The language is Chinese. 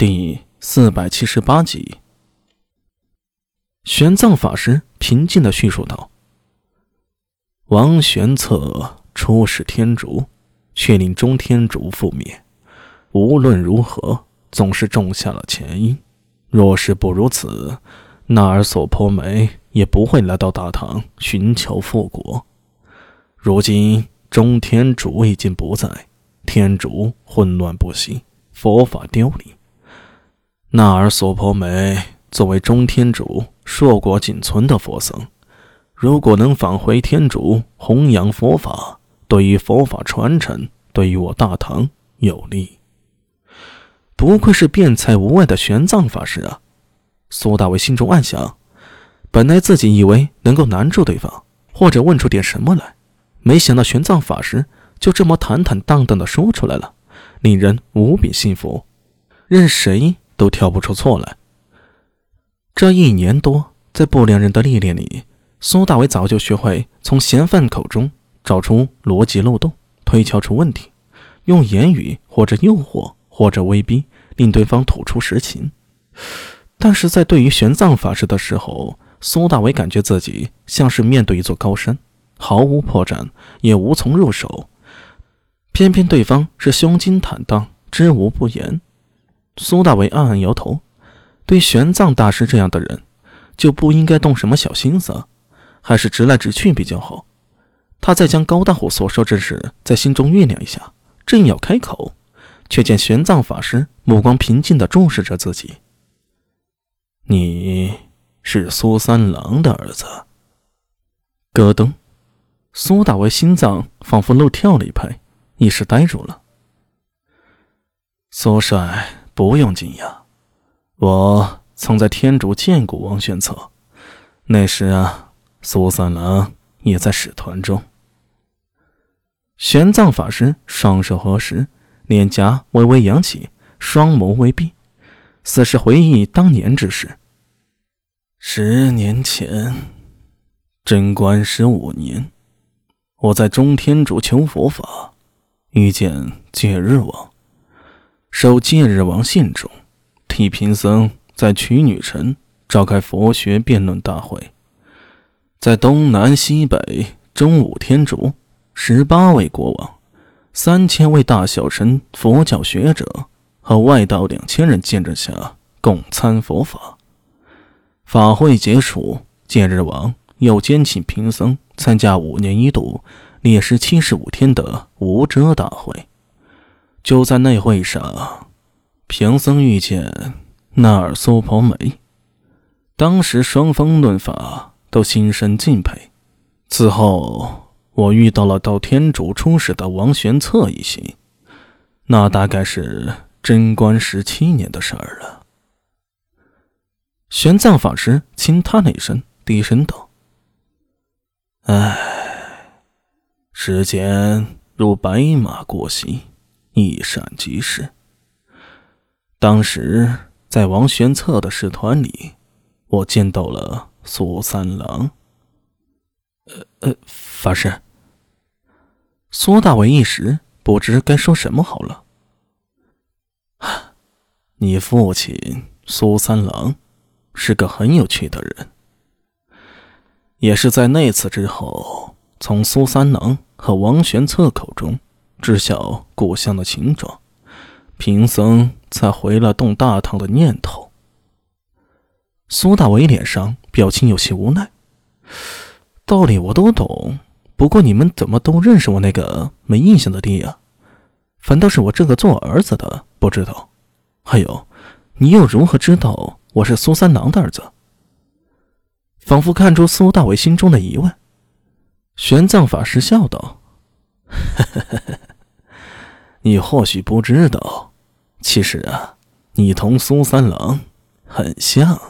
第四百七十八集，玄奘法师平静的叙述道：“王玄策出使天竺，却令中天竺覆灭。无论如何，总是种下了前因。若是不如此，那尔索婆梅也不会来到大唐寻求复国。如今中天竺已经不在，天竺混乱不息，佛法凋零。”那尔索婆梅作为中天竺硕果仅存的佛僧，如果能返回天竺弘扬佛法，对于佛法传承，对于我大唐有利。不愧是辩才无碍的玄奘法师啊！苏大伟心中暗想，本来自己以为能够难住对方，或者问出点什么来，没想到玄奘法师就这么坦坦荡荡的说出来了，令人无比信服。任谁。都挑不出错来。这一年多，在不良人的历练里，苏大伟早就学会从嫌犯口中找出逻辑漏洞，推敲出问题，用言语或者诱惑或者威逼，令对方吐出实情。但是在对于玄奘法师的时候，苏大伟感觉自己像是面对一座高山，毫无破绽，也无从入手。偏偏对方是胸襟坦荡，知无不言。苏大为暗暗摇头，对玄奘大师这样的人，就不应该动什么小心思，还是直来直去比较好。他再将高大虎所说之事在心中酝酿一下，正要开口，却见玄奘法师目光平静地注视着自己。你是苏三郎的儿子。咯噔，苏大为心脏仿佛漏跳了一拍，一时呆住了。苏帅。不用惊讶，我曾在天竺见过王玄策，那时啊，苏三郎也在使团中。玄奘法师双手合十，脸颊微微扬起，双眸微闭，似是回忆当年之事。十年前，贞观十五年，我在中天竺求佛法，遇见戒日王。受戒日王信众，替贫僧在曲女城召开佛学辩论大会，在东南西北中五天竺，十八位国王，三千位大小神佛教学者和外道两千人见证下共参佛法。法会结束，戒日王又兼请贫僧参加五年一度、历时七十五天的无遮大会。就在那会上，贫僧遇见那尔苏婆梅。当时双方论法，都心生敬佩。此后，我遇到了到天竺出使的王玄策一行，那大概是贞观十七年的事儿了。玄奘法师轻叹了一声，低声道：“唉，时间如白马过隙。”一闪即逝。当时在王玄策的使团里，我见到了苏三郎。呃呃，法师。苏大伟一时不知该说什么好了。你父亲苏三郎是个很有趣的人，也是在那次之后，从苏三郎和王玄策口中。知晓故乡的情状，贫僧才回了动大唐的念头。苏大伟脸上表情有些无奈，道理我都懂，不过你们怎么都认识我那个没印象的爹呀？反倒是我这个做儿子的不知道。还有，你又如何知道我是苏三郎的儿子？仿佛看出苏大伟心中的疑问，玄奘法师笑道：“。” 你或许不知道，其实啊，你同苏三郎很像。